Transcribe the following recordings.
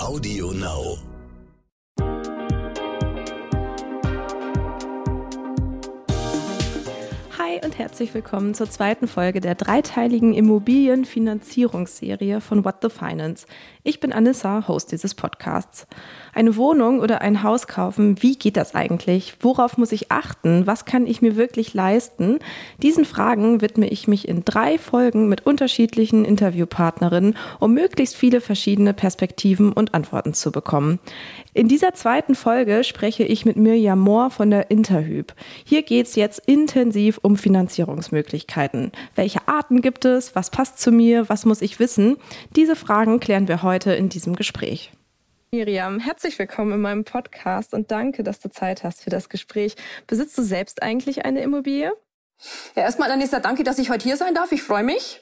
Audio Now. Hi und herzlich willkommen zur zweiten Folge der dreiteiligen Immobilienfinanzierungsserie von What the Finance. Ich bin Anissa, Host dieses Podcasts. Eine Wohnung oder ein Haus kaufen, wie geht das eigentlich? Worauf muss ich achten? Was kann ich mir wirklich leisten? Diesen Fragen widme ich mich in drei Folgen mit unterschiedlichen Interviewpartnerinnen, um möglichst viele verschiedene Perspektiven und Antworten zu bekommen. In dieser zweiten Folge spreche ich mit Mirjam Mohr von der Interhyp. Hier geht es jetzt intensiv um Finanzierungsmöglichkeiten. Welche Arten gibt es? Was passt zu mir? Was muss ich wissen? Diese Fragen klären wir heute in diesem Gespräch. Miriam, herzlich willkommen in meinem Podcast und danke, dass du Zeit hast für das Gespräch. Besitzt du selbst eigentlich eine Immobilie? Ja, erstmal, Anissa, danke, dass ich heute hier sein darf. Ich freue mich.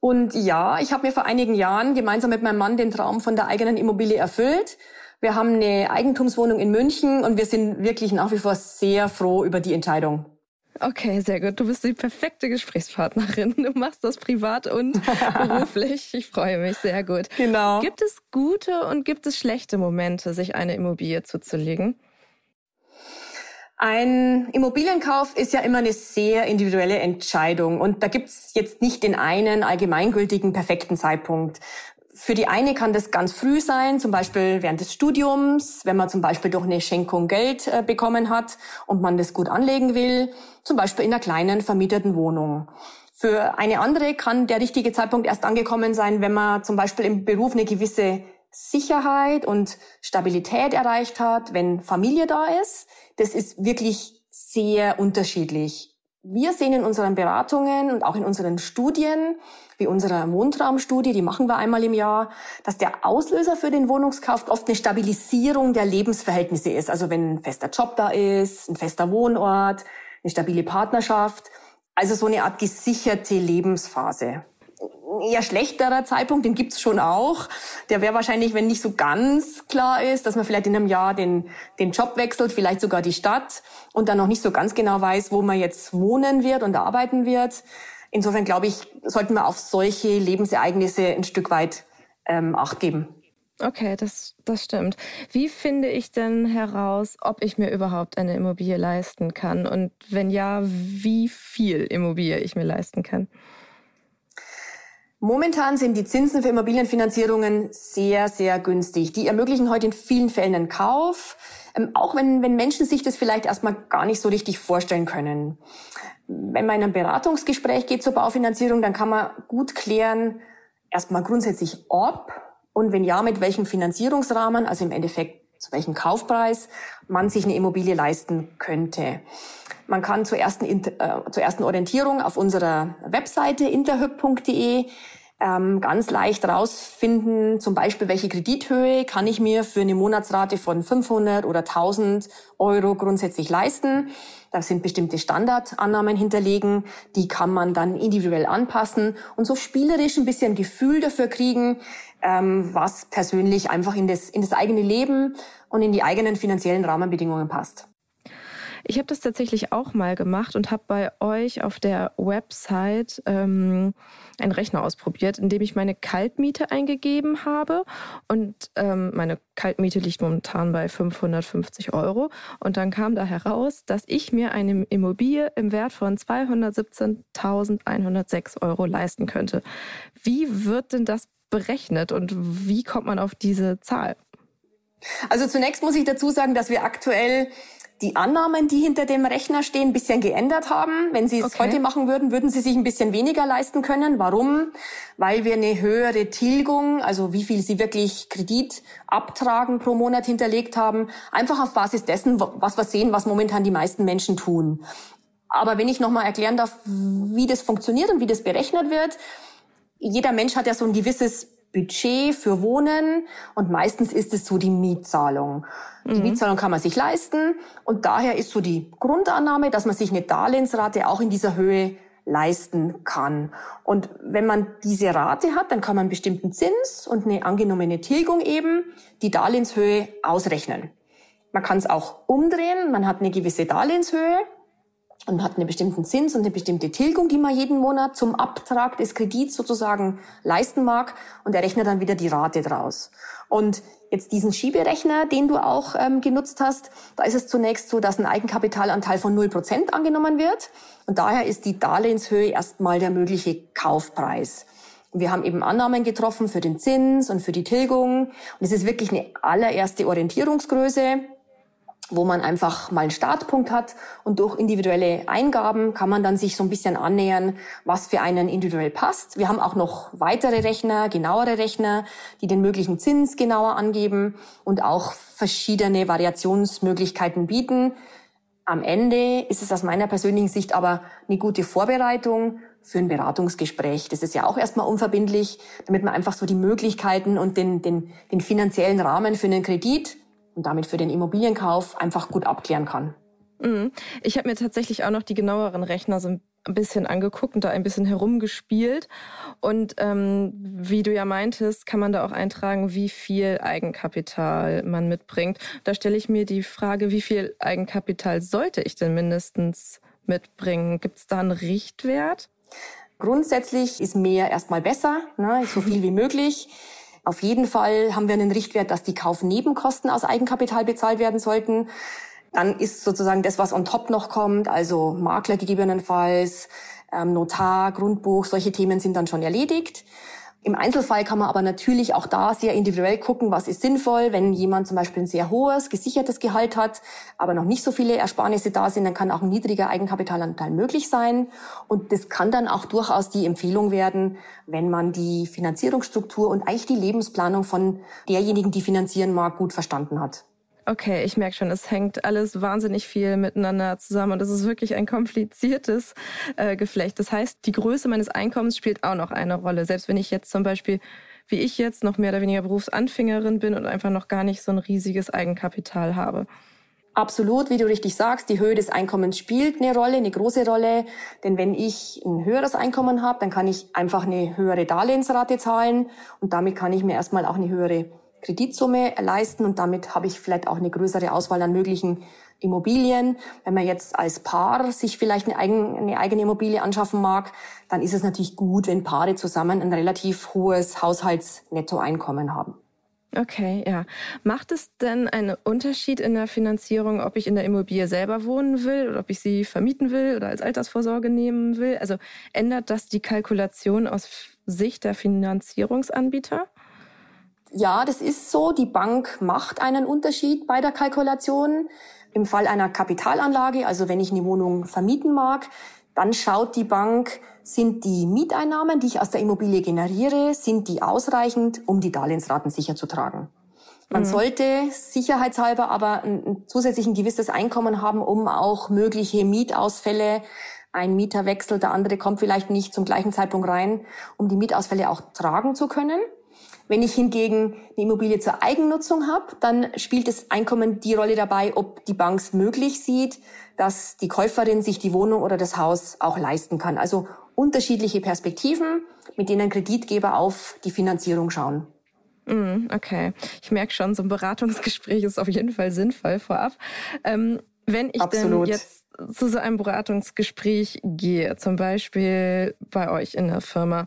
Und ja, ich habe mir vor einigen Jahren gemeinsam mit meinem Mann den Traum von der eigenen Immobilie erfüllt. Wir haben eine Eigentumswohnung in München und wir sind wirklich nach wie vor sehr froh über die Entscheidung. Okay, sehr gut. Du bist die perfekte Gesprächspartnerin. Du machst das privat und beruflich. Ich freue mich sehr gut. Genau. Gibt es gute und gibt es schlechte Momente, sich eine Immobilie zuzulegen? Ein Immobilienkauf ist ja immer eine sehr individuelle Entscheidung und da gibt's jetzt nicht den einen allgemeingültigen perfekten Zeitpunkt. Für die eine kann das ganz früh sein, zum Beispiel während des Studiums, wenn man zum Beispiel durch eine Schenkung Geld äh, bekommen hat und man das gut anlegen will, zum Beispiel in einer kleinen vermieteten Wohnung. Für eine andere kann der richtige Zeitpunkt erst angekommen sein, wenn man zum Beispiel im Beruf eine gewisse Sicherheit und Stabilität erreicht hat, wenn Familie da ist. Das ist wirklich sehr unterschiedlich. Wir sehen in unseren Beratungen und auch in unseren Studien, wie unserer Wohntraumstudie, die machen wir einmal im Jahr, dass der Auslöser für den Wohnungskauf oft eine Stabilisierung der Lebensverhältnisse ist. Also wenn ein fester Job da ist, ein fester Wohnort, eine stabile Partnerschaft. Also so eine Art gesicherte Lebensphase eher schlechterer Zeitpunkt, den gibt's schon auch. Der wäre wahrscheinlich, wenn nicht so ganz klar ist, dass man vielleicht in einem Jahr den, den Job wechselt, vielleicht sogar die Stadt und dann noch nicht so ganz genau weiß, wo man jetzt wohnen wird und arbeiten wird. Insofern glaube ich, sollten wir auf solche Lebensereignisse ein Stück weit ähm, Acht geben. Okay, das, das stimmt. Wie finde ich denn heraus, ob ich mir überhaupt eine Immobilie leisten kann? Und wenn ja, wie viel Immobilie ich mir leisten kann? Momentan sind die Zinsen für Immobilienfinanzierungen sehr, sehr günstig. Die ermöglichen heute in vielen Fällen einen Kauf, ähm, auch wenn, wenn Menschen sich das vielleicht erstmal gar nicht so richtig vorstellen können. Wenn man in ein Beratungsgespräch geht zur Baufinanzierung, dann kann man gut klären, erstmal grundsätzlich ob und wenn ja, mit welchem Finanzierungsrahmen, also im Endeffekt zu welchem Kaufpreis man sich eine Immobilie leisten könnte. Man kann zur ersten, äh, zur ersten Orientierung auf unserer Webseite interhyp.de ähm, ganz leicht rausfinden, zum Beispiel, welche Kredithöhe kann ich mir für eine Monatsrate von 500 oder 1000 Euro grundsätzlich leisten. Da sind bestimmte Standardannahmen hinterlegen, die kann man dann individuell anpassen und so spielerisch ein bisschen Gefühl dafür kriegen, ähm, was persönlich einfach in das, in das eigene Leben und in die eigenen finanziellen Rahmenbedingungen passt. Ich habe das tatsächlich auch mal gemacht und habe bei euch auf der Website ähm, einen Rechner ausprobiert, in dem ich meine Kaltmiete eingegeben habe. Und ähm, meine Kaltmiete liegt momentan bei 550 Euro. Und dann kam da heraus, dass ich mir eine Immobilie im Wert von 217.106 Euro leisten könnte. Wie wird denn das berechnet und wie kommt man auf diese Zahl? Also zunächst muss ich dazu sagen, dass wir aktuell die Annahmen, die hinter dem Rechner stehen, ein bisschen geändert haben. Wenn Sie es okay. heute machen würden, würden Sie sich ein bisschen weniger leisten können. Warum? Weil wir eine höhere Tilgung, also wie viel Sie wirklich Kredit abtragen pro Monat hinterlegt haben, einfach auf Basis dessen, was wir sehen, was momentan die meisten Menschen tun. Aber wenn ich nochmal erklären darf, wie das funktioniert und wie das berechnet wird, jeder Mensch hat ja so ein gewisses Budget für Wohnen und meistens ist es so die Mietzahlung. Die mhm. Mietzahlung kann man sich leisten und daher ist so die Grundannahme, dass man sich eine Darlehensrate auch in dieser Höhe leisten kann. Und wenn man diese Rate hat, dann kann man einen bestimmten Zins und eine angenommene Tilgung eben die Darlehenshöhe ausrechnen. Man kann es auch umdrehen, man hat eine gewisse Darlehenshöhe und hat einen bestimmten Zins und eine bestimmte Tilgung, die man jeden Monat zum Abtrag des Kredits sozusagen leisten mag und er rechnet dann wieder die Rate draus. Und jetzt diesen Schieberechner, den du auch ähm, genutzt hast, da ist es zunächst so, dass ein Eigenkapitalanteil von 0% angenommen wird und daher ist die Darlehenshöhe erstmal der mögliche Kaufpreis. Wir haben eben Annahmen getroffen für den Zins und für die Tilgung. Und es ist wirklich eine allererste Orientierungsgröße wo man einfach mal einen Startpunkt hat und durch individuelle Eingaben kann man dann sich so ein bisschen annähern, was für einen individuell passt. Wir haben auch noch weitere Rechner, genauere Rechner, die den möglichen Zins genauer angeben und auch verschiedene Variationsmöglichkeiten bieten. Am Ende ist es aus meiner persönlichen Sicht aber eine gute Vorbereitung für ein Beratungsgespräch. Das ist ja auch erstmal unverbindlich, damit man einfach so die Möglichkeiten und den, den, den finanziellen Rahmen für einen Kredit und damit für den Immobilienkauf einfach gut abklären kann. Mhm. Ich habe mir tatsächlich auch noch die genaueren Rechner so ein bisschen angeguckt und da ein bisschen herumgespielt. Und ähm, wie du ja meintest, kann man da auch eintragen, wie viel Eigenkapital man mitbringt. Da stelle ich mir die Frage, wie viel Eigenkapital sollte ich denn mindestens mitbringen? Gibt es da einen Richtwert? Grundsätzlich ist mehr erstmal besser, ne? so viel wie möglich. Auf jeden Fall haben wir einen Richtwert, dass die Kaufnebenkosten aus Eigenkapital bezahlt werden sollten. Dann ist sozusagen das, was on top noch kommt, also Makler gegebenenfalls, ähm, Notar, Grundbuch, solche Themen sind dann schon erledigt. Im Einzelfall kann man aber natürlich auch da sehr individuell gucken, was ist sinnvoll. Wenn jemand zum Beispiel ein sehr hohes, gesichertes Gehalt hat, aber noch nicht so viele Ersparnisse da sind, dann kann auch ein niedriger Eigenkapitalanteil möglich sein. Und das kann dann auch durchaus die Empfehlung werden, wenn man die Finanzierungsstruktur und eigentlich die Lebensplanung von derjenigen, die finanzieren mag, gut verstanden hat. Okay, ich merke schon, es hängt alles wahnsinnig viel miteinander zusammen und es ist wirklich ein kompliziertes äh, Geflecht. Das heißt, die Größe meines Einkommens spielt auch noch eine Rolle. Selbst wenn ich jetzt zum Beispiel, wie ich jetzt, noch mehr oder weniger Berufsanfängerin bin und einfach noch gar nicht so ein riesiges Eigenkapital habe. Absolut, wie du richtig sagst, die Höhe des Einkommens spielt eine Rolle, eine große Rolle. Denn wenn ich ein höheres Einkommen habe, dann kann ich einfach eine höhere Darlehensrate zahlen und damit kann ich mir erstmal auch eine höhere Kreditsumme leisten und damit habe ich vielleicht auch eine größere Auswahl an möglichen Immobilien. Wenn man jetzt als Paar sich vielleicht eine, eigen, eine eigene Immobilie anschaffen mag, dann ist es natürlich gut, wenn Paare zusammen ein relativ hohes Haushaltsnettoeinkommen haben. Okay, ja. Macht es denn einen Unterschied in der Finanzierung, ob ich in der Immobilie selber wohnen will oder ob ich sie vermieten will oder als Altersvorsorge nehmen will? Also ändert das die Kalkulation aus Sicht der Finanzierungsanbieter? Ja, das ist so. Die Bank macht einen Unterschied bei der Kalkulation. Im Fall einer Kapitalanlage, also wenn ich eine Wohnung vermieten mag, dann schaut die Bank, sind die Mieteinnahmen, die ich aus der Immobilie generiere, sind die ausreichend, um die Darlehensraten sicherzutragen. Man mhm. sollte sicherheitshalber aber ein, zusätzlich ein gewisses Einkommen haben, um auch mögliche Mietausfälle ein Mieter wechselt, der andere kommt vielleicht nicht zum gleichen Zeitpunkt rein, um die Mietausfälle auch tragen zu können. Wenn ich hingegen eine Immobilie zur Eigennutzung habe, dann spielt das Einkommen die Rolle dabei, ob die Bank es möglich sieht, dass die Käuferin sich die Wohnung oder das Haus auch leisten kann. Also unterschiedliche Perspektiven, mit denen Kreditgeber auf die Finanzierung schauen. Mm, okay, ich merke schon, so ein Beratungsgespräch ist auf jeden Fall sinnvoll vorab. Ähm, wenn ich Absolut. denn jetzt zu so einem Beratungsgespräch gehe, zum Beispiel bei euch in der Firma,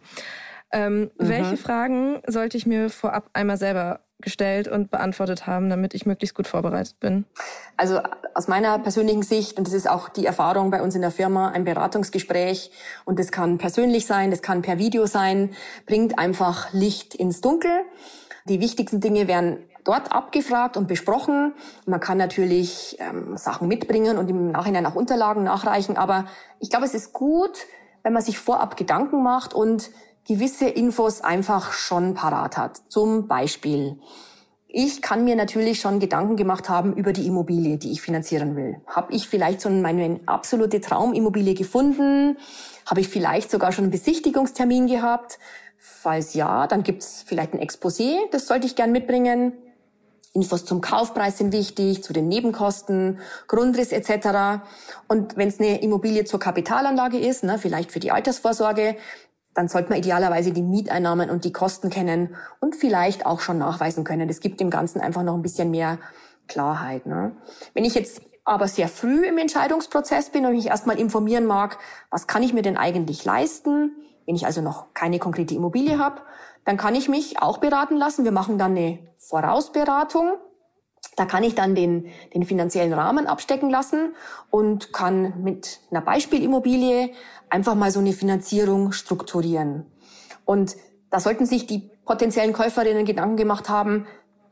ähm, mhm. Welche Fragen sollte ich mir vorab einmal selber gestellt und beantwortet haben, damit ich möglichst gut vorbereitet bin? Also aus meiner persönlichen Sicht, und das ist auch die Erfahrung bei uns in der Firma, ein Beratungsgespräch, und das kann persönlich sein, das kann per Video sein, bringt einfach Licht ins Dunkel. Die wichtigsten Dinge werden dort abgefragt und besprochen. Man kann natürlich ähm, Sachen mitbringen und im Nachhinein auch Unterlagen nachreichen, aber ich glaube, es ist gut, wenn man sich vorab Gedanken macht und gewisse Infos einfach schon parat hat. Zum Beispiel, ich kann mir natürlich schon Gedanken gemacht haben über die Immobilie, die ich finanzieren will. Habe ich vielleicht schon meine absolute Traumimmobilie gefunden? Habe ich vielleicht sogar schon einen Besichtigungstermin gehabt? Falls ja, dann gibt's vielleicht ein Exposé, das sollte ich gern mitbringen. Infos zum Kaufpreis sind wichtig, zu den Nebenkosten, Grundriss etc. Und wenn es eine Immobilie zur Kapitalanlage ist, ne, vielleicht für die Altersvorsorge, dann sollte man idealerweise die Mieteinnahmen und die Kosten kennen und vielleicht auch schon nachweisen können. Das gibt dem Ganzen einfach noch ein bisschen mehr Klarheit. Ne? Wenn ich jetzt aber sehr früh im Entscheidungsprozess bin und mich erstmal informieren mag, was kann ich mir denn eigentlich leisten, wenn ich also noch keine konkrete Immobilie habe, dann kann ich mich auch beraten lassen. Wir machen dann eine Vorausberatung. Da kann ich dann den, den finanziellen Rahmen abstecken lassen und kann mit einer Beispielimmobilie einfach mal so eine Finanzierung strukturieren. Und da sollten sich die potenziellen Käuferinnen Gedanken gemacht haben,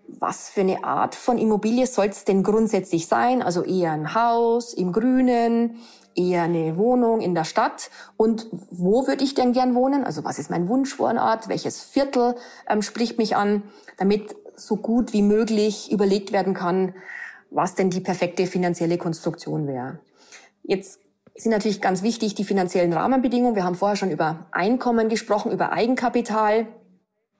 was für eine Art von Immobilie soll es denn grundsätzlich sein? Also eher ein Haus im Grünen, eher eine Wohnung in der Stadt und wo würde ich denn gern wohnen? Also was ist mein Wunschwohnort? Welches Viertel ähm, spricht mich an? Damit so gut wie möglich überlegt werden kann, was denn die perfekte finanzielle Konstruktion wäre. Jetzt sind natürlich ganz wichtig die finanziellen Rahmenbedingungen. Wir haben vorher schon über Einkommen gesprochen, über Eigenkapital.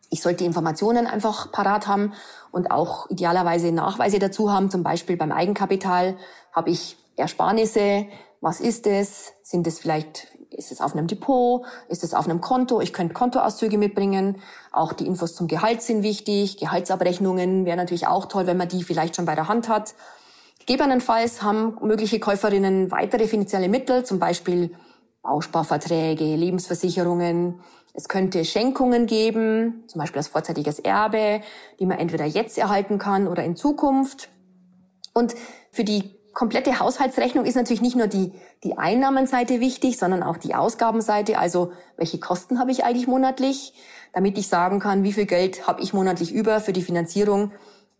Ich sollte Informationen einfach parat haben und auch idealerweise Nachweise dazu haben. Zum Beispiel beim Eigenkapital habe ich Ersparnisse. Was ist es? Sind es vielleicht, ist es auf einem Depot? Ist es auf einem Konto? Ich könnte Kontoauszüge mitbringen. Auch die Infos zum Gehalt sind wichtig. Gehaltsabrechnungen wäre natürlich auch toll, wenn man die vielleicht schon bei der Hand hat. Gegebenenfalls haben mögliche Käuferinnen weitere finanzielle Mittel, zum Beispiel Bausparverträge, Lebensversicherungen, es könnte Schenkungen geben, zum Beispiel als vorzeitiges Erbe, die man entweder jetzt erhalten kann oder in Zukunft. Und für die komplette Haushaltsrechnung ist natürlich nicht nur die, die Einnahmenseite wichtig, sondern auch die Ausgabenseite. Also welche Kosten habe ich eigentlich monatlich, damit ich sagen kann, wie viel Geld habe ich monatlich über für die Finanzierung,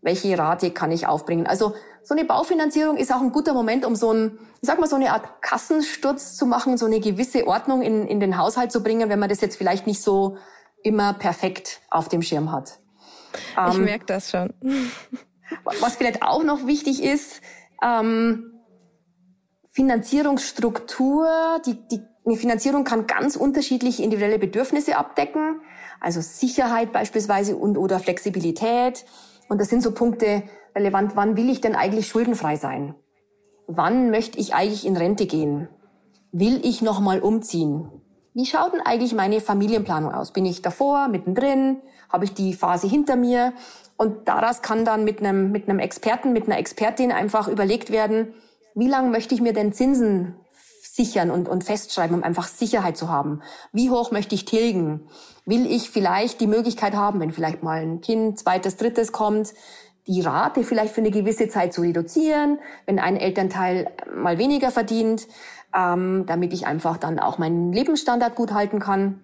welche Rate kann ich aufbringen. Also so eine Baufinanzierung ist auch ein guter Moment, um so ein, ich sag mal, so eine Art Kassensturz zu machen, so eine gewisse Ordnung in, in den Haushalt zu bringen, wenn man das jetzt vielleicht nicht so immer perfekt auf dem Schirm hat. Ich ähm, merke das schon. Was vielleicht auch noch wichtig ist, ähm, Finanzierungsstruktur, die, die, eine Finanzierung kann ganz unterschiedliche individuelle Bedürfnisse abdecken, also Sicherheit beispielsweise und oder Flexibilität. Und das sind so Punkte, relevant, wann will ich denn eigentlich schuldenfrei sein? Wann möchte ich eigentlich in Rente gehen? Will ich noch mal umziehen? Wie schaut denn eigentlich meine Familienplanung aus? Bin ich davor, mittendrin? Habe ich die Phase hinter mir? Und daraus kann dann mit einem, mit einem Experten, mit einer Expertin einfach überlegt werden, wie lange möchte ich mir denn Zinsen sichern und, und festschreiben, um einfach Sicherheit zu haben? Wie hoch möchte ich tilgen? Will ich vielleicht die Möglichkeit haben, wenn vielleicht mal ein Kind, zweites, drittes kommt, die Rate vielleicht für eine gewisse Zeit zu reduzieren, wenn ein Elternteil mal weniger verdient, ähm, damit ich einfach dann auch meinen Lebensstandard gut halten kann.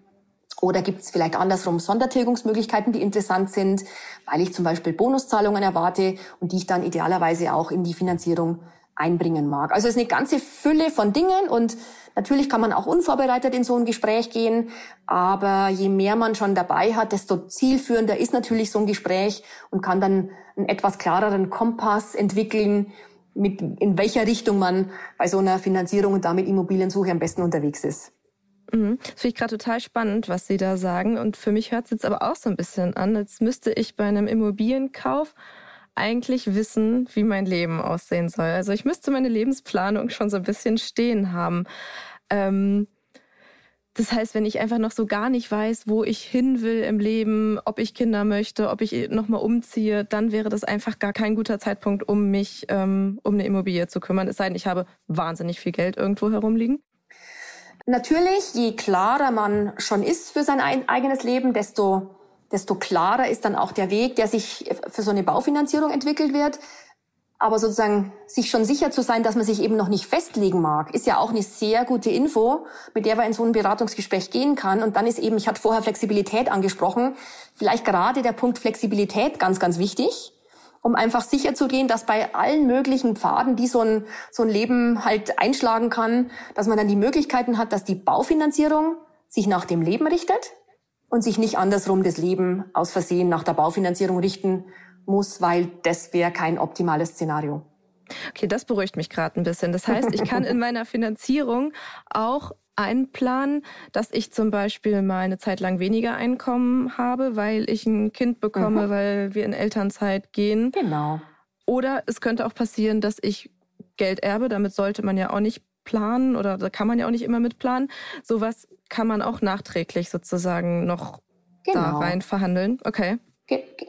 Oder gibt es vielleicht andersrum Sondertilgungsmöglichkeiten, die interessant sind, weil ich zum Beispiel Bonuszahlungen erwarte und die ich dann idealerweise auch in die Finanzierung einbringen mag. Also es ist eine ganze Fülle von Dingen und natürlich kann man auch unvorbereitet in so ein Gespräch gehen, aber je mehr man schon dabei hat, desto zielführender ist natürlich so ein Gespräch und kann dann einen etwas klareren Kompass entwickeln, mit in welcher Richtung man bei so einer Finanzierung und damit Immobiliensuche am besten unterwegs ist. Mhm. Das finde ich gerade total spannend, was Sie da sagen. Und für mich hört es jetzt aber auch so ein bisschen an, als müsste ich bei einem Immobilienkauf eigentlich wissen, wie mein Leben aussehen soll. Also ich müsste meine Lebensplanung schon so ein bisschen stehen haben. Ähm, das heißt, wenn ich einfach noch so gar nicht weiß, wo ich hin will im Leben, ob ich Kinder möchte, ob ich nochmal umziehe, dann wäre das einfach gar kein guter Zeitpunkt, um mich ähm, um eine Immobilie zu kümmern. Es sei denn, ich habe wahnsinnig viel Geld irgendwo herumliegen. Natürlich, je klarer man schon ist für sein eigenes Leben, desto desto klarer ist dann auch der Weg, der sich für so eine Baufinanzierung entwickelt wird. Aber sozusagen sich schon sicher zu sein, dass man sich eben noch nicht festlegen mag, ist ja auch eine sehr gute Info, mit der man in so ein Beratungsgespräch gehen kann. Und dann ist eben, ich hatte vorher Flexibilität angesprochen, vielleicht gerade der Punkt Flexibilität ganz, ganz wichtig, um einfach sicher zu gehen, dass bei allen möglichen Pfaden, die so ein, so ein Leben halt einschlagen kann, dass man dann die Möglichkeiten hat, dass die Baufinanzierung sich nach dem Leben richtet, und sich nicht andersrum das Leben aus Versehen nach der Baufinanzierung richten muss, weil das wäre kein optimales Szenario. Okay, das beruhigt mich gerade ein bisschen. Das heißt, ich kann in meiner Finanzierung auch einplanen, dass ich zum Beispiel mal eine Zeit lang weniger Einkommen habe, weil ich ein Kind bekomme, mhm. weil wir in Elternzeit gehen. Genau. Oder es könnte auch passieren, dass ich Geld erbe. Damit sollte man ja auch nicht planen oder da kann man ja auch nicht immer mit planen. Sowas kann man auch nachträglich sozusagen noch genau. da rein verhandeln. Okay.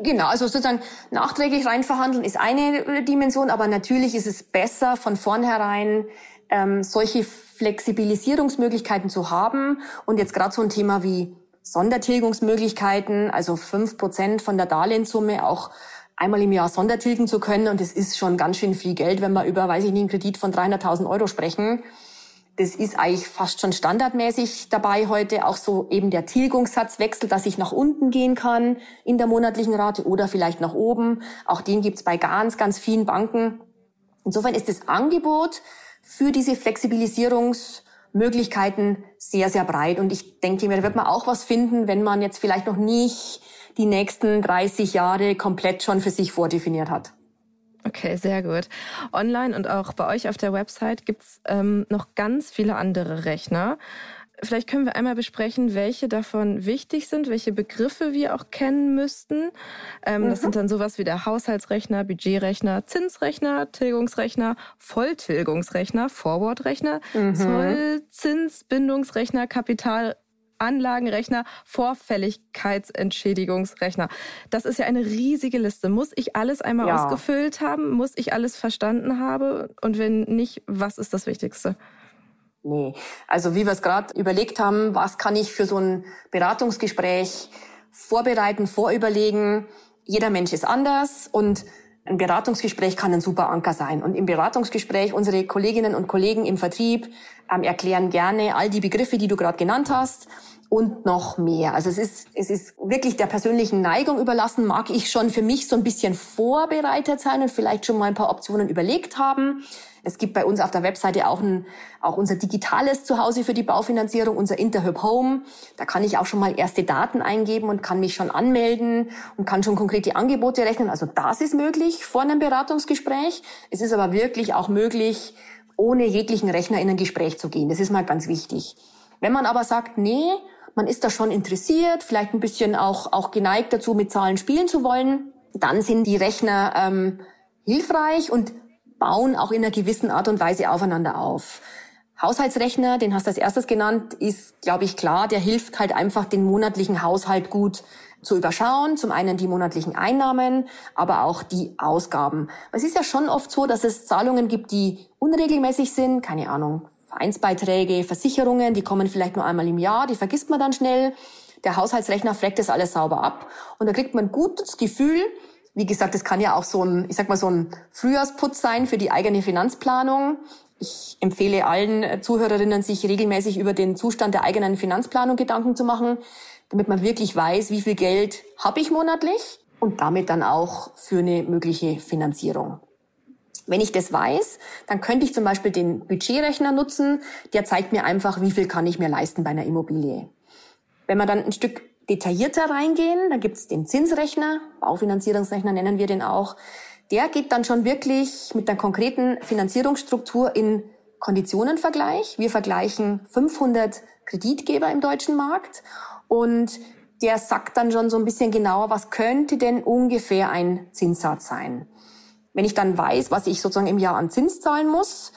Genau, also sozusagen nachträglich reinverhandeln ist eine Dimension, aber natürlich ist es besser, von vornherein ähm, solche Flexibilisierungsmöglichkeiten zu haben. Und jetzt gerade so ein Thema wie Sondertilgungsmöglichkeiten, also fünf Prozent von der Darlehenssumme auch einmal im Jahr sondertilgen zu können. Und das ist schon ganz schön viel Geld, wenn wir über, weiß ich nicht, einen Kredit von 300.000 Euro sprechen. Das ist eigentlich fast schon standardmäßig dabei heute. Auch so eben der Tilgungssatzwechsel, dass ich nach unten gehen kann in der monatlichen Rate oder vielleicht nach oben. Auch den gibt's bei ganz, ganz vielen Banken. Insofern ist das Angebot für diese Flexibilisierungsmöglichkeiten sehr, sehr breit. Und ich denke mir, da wird man auch was finden, wenn man jetzt vielleicht noch nicht die nächsten 30 Jahre komplett schon für sich vordefiniert hat. Okay, sehr gut. Online und auch bei euch auf der Website gibt's ähm, noch ganz viele andere Rechner. Vielleicht können wir einmal besprechen, welche davon wichtig sind, welche Begriffe wir auch kennen müssten. Ähm, mhm. Das sind dann sowas wie der Haushaltsrechner, Budgetrechner, Zinsrechner, Tilgungsrechner, Volltilgungsrechner, Forwardrechner, mhm. Zollzinsbindungsrechner, Kapital Anlagenrechner, Vorfälligkeitsentschädigungsrechner. Das ist ja eine riesige Liste. Muss ich alles einmal ja. ausgefüllt haben? Muss ich alles verstanden haben? Und wenn nicht, was ist das Wichtigste? Nee. Also wie wir es gerade überlegt haben, was kann ich für so ein Beratungsgespräch vorbereiten, vorüberlegen? Jeder Mensch ist anders und ein Beratungsgespräch kann ein super Anker sein. Und im Beratungsgespräch, unsere Kolleginnen und Kollegen im Vertrieb ähm, erklären gerne all die Begriffe, die du gerade genannt hast und noch mehr. Also es ist, es ist wirklich der persönlichen Neigung überlassen. Mag ich schon für mich so ein bisschen vorbereitet sein und vielleicht schon mal ein paar Optionen überlegt haben. Es gibt bei uns auf der Webseite auch, ein, auch unser digitales Zuhause für die Baufinanzierung, unser Interhub Home. Da kann ich auch schon mal erste Daten eingeben und kann mich schon anmelden und kann schon konkrete Angebote rechnen. Also das ist möglich vor einem Beratungsgespräch. Es ist aber wirklich auch möglich, ohne jeglichen Rechner in ein Gespräch zu gehen. Das ist mal ganz wichtig. Wenn man aber sagt, nee, man ist da schon interessiert, vielleicht ein bisschen auch, auch geneigt dazu, mit Zahlen spielen zu wollen, dann sind die Rechner ähm, hilfreich und bauen auch in einer gewissen Art und Weise aufeinander auf. Haushaltsrechner, den hast du als erstes genannt, ist, glaube ich, klar, der hilft halt einfach, den monatlichen Haushalt gut zu überschauen. Zum einen die monatlichen Einnahmen, aber auch die Ausgaben. Es ist ja schon oft so, dass es Zahlungen gibt, die unregelmäßig sind, keine Ahnung, Vereinsbeiträge, Versicherungen, die kommen vielleicht nur einmal im Jahr, die vergisst man dann schnell. Der Haushaltsrechner fleckt das alles sauber ab und da kriegt man ein gutes Gefühl. Wie gesagt, das kann ja auch so ein, ich sag mal, so ein Frühjahrsputz sein für die eigene Finanzplanung. Ich empfehle allen Zuhörerinnen, sich regelmäßig über den Zustand der eigenen Finanzplanung Gedanken zu machen, damit man wirklich weiß, wie viel Geld habe ich monatlich und damit dann auch für eine mögliche Finanzierung. Wenn ich das weiß, dann könnte ich zum Beispiel den Budgetrechner nutzen. Der zeigt mir einfach, wie viel kann ich mir leisten bei einer Immobilie. Wenn wir dann ein Stück detaillierter reingehen, dann gibt es den Zinsrechner, Baufinanzierungsrechner nennen wir den auch. Der geht dann schon wirklich mit der konkreten Finanzierungsstruktur in Konditionenvergleich. Wir vergleichen 500 Kreditgeber im deutschen Markt und der sagt dann schon so ein bisschen genauer, was könnte denn ungefähr ein Zinssatz sein. Wenn ich dann weiß, was ich sozusagen im Jahr an Zins zahlen muss,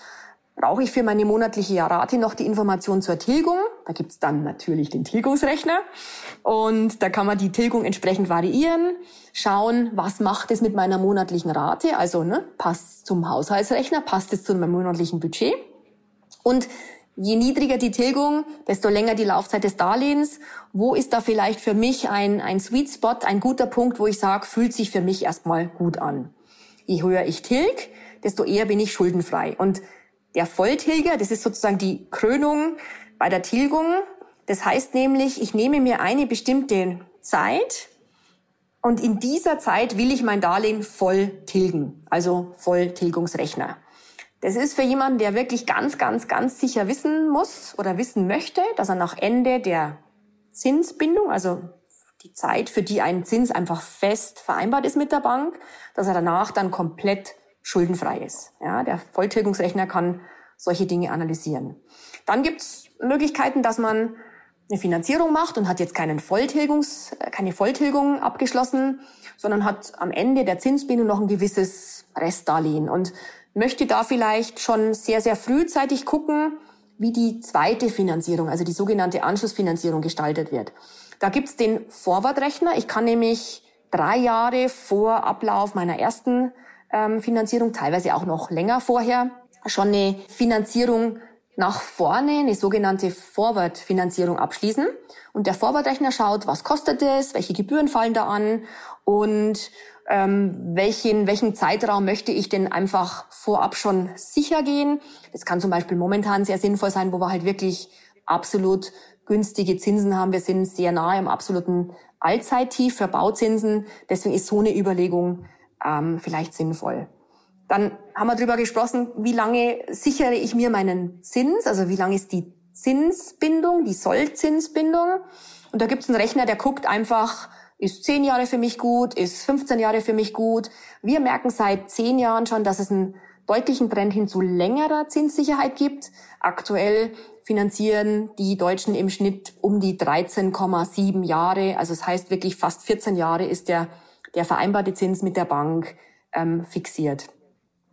brauche ich für meine monatliche Rate noch die Information zur Tilgung. Da gibt's dann natürlich den Tilgungsrechner. Und da kann man die Tilgung entsprechend variieren, schauen, was macht es mit meiner monatlichen Rate. Also ne, passt zum Haushaltsrechner, passt es zu meinem monatlichen Budget. Und je niedriger die Tilgung, desto länger die Laufzeit des Darlehens. Wo ist da vielleicht für mich ein, ein Sweet Spot, ein guter Punkt, wo ich sage, fühlt sich für mich erstmal gut an je höher ich tilg, desto eher bin ich schuldenfrei. Und der Volltilger, das ist sozusagen die Krönung bei der Tilgung. Das heißt nämlich, ich nehme mir eine bestimmte Zeit und in dieser Zeit will ich mein Darlehen voll tilgen, also Volltilgungsrechner. Das ist für jemanden, der wirklich ganz, ganz, ganz sicher wissen muss oder wissen möchte, dass er nach Ende der Zinsbindung, also die Zeit, für die ein Zins einfach fest vereinbart ist mit der Bank, dass er danach dann komplett schuldenfrei ist. Ja, der Volltilgungsrechner kann solche Dinge analysieren. Dann gibt es Möglichkeiten, dass man eine Finanzierung macht und hat jetzt keinen Volltilgungs, äh, keine Volltilgung abgeschlossen, sondern hat am Ende der Zinsbindung noch ein gewisses Restdarlehen und möchte da vielleicht schon sehr, sehr frühzeitig gucken, wie die zweite Finanzierung, also die sogenannte Anschlussfinanzierung gestaltet wird. Da gibt's den Forward-Rechner. Ich kann nämlich drei Jahre vor Ablauf meiner ersten ähm, Finanzierung, teilweise auch noch länger vorher, schon eine Finanzierung nach vorne, eine sogenannte Forward-Finanzierung abschließen. Und der Forward-Rechner schaut, was kostet es, welche Gebühren fallen da an und ähm, welchen, welchen Zeitraum möchte ich denn einfach vorab schon sicher gehen. Das kann zum Beispiel momentan sehr sinnvoll sein, wo wir halt wirklich absolut günstige Zinsen haben. Wir sind sehr nahe am absoluten Allzeittief für Bauzinsen. Deswegen ist so eine Überlegung ähm, vielleicht sinnvoll. Dann haben wir darüber gesprochen, wie lange sichere ich mir meinen Zins, also wie lange ist die Zinsbindung, die Sollzinsbindung. Und da gibt es einen Rechner, der guckt einfach, ist zehn Jahre für mich gut, ist 15 Jahre für mich gut. Wir merken seit zehn Jahren schon, dass es einen deutlichen Trend hin zu längerer Zinssicherheit gibt. Aktuell finanzieren die Deutschen im Schnitt um die 13,7 Jahre. Also das heißt wirklich fast 14 Jahre ist der, der vereinbarte Zins mit der Bank ähm, fixiert.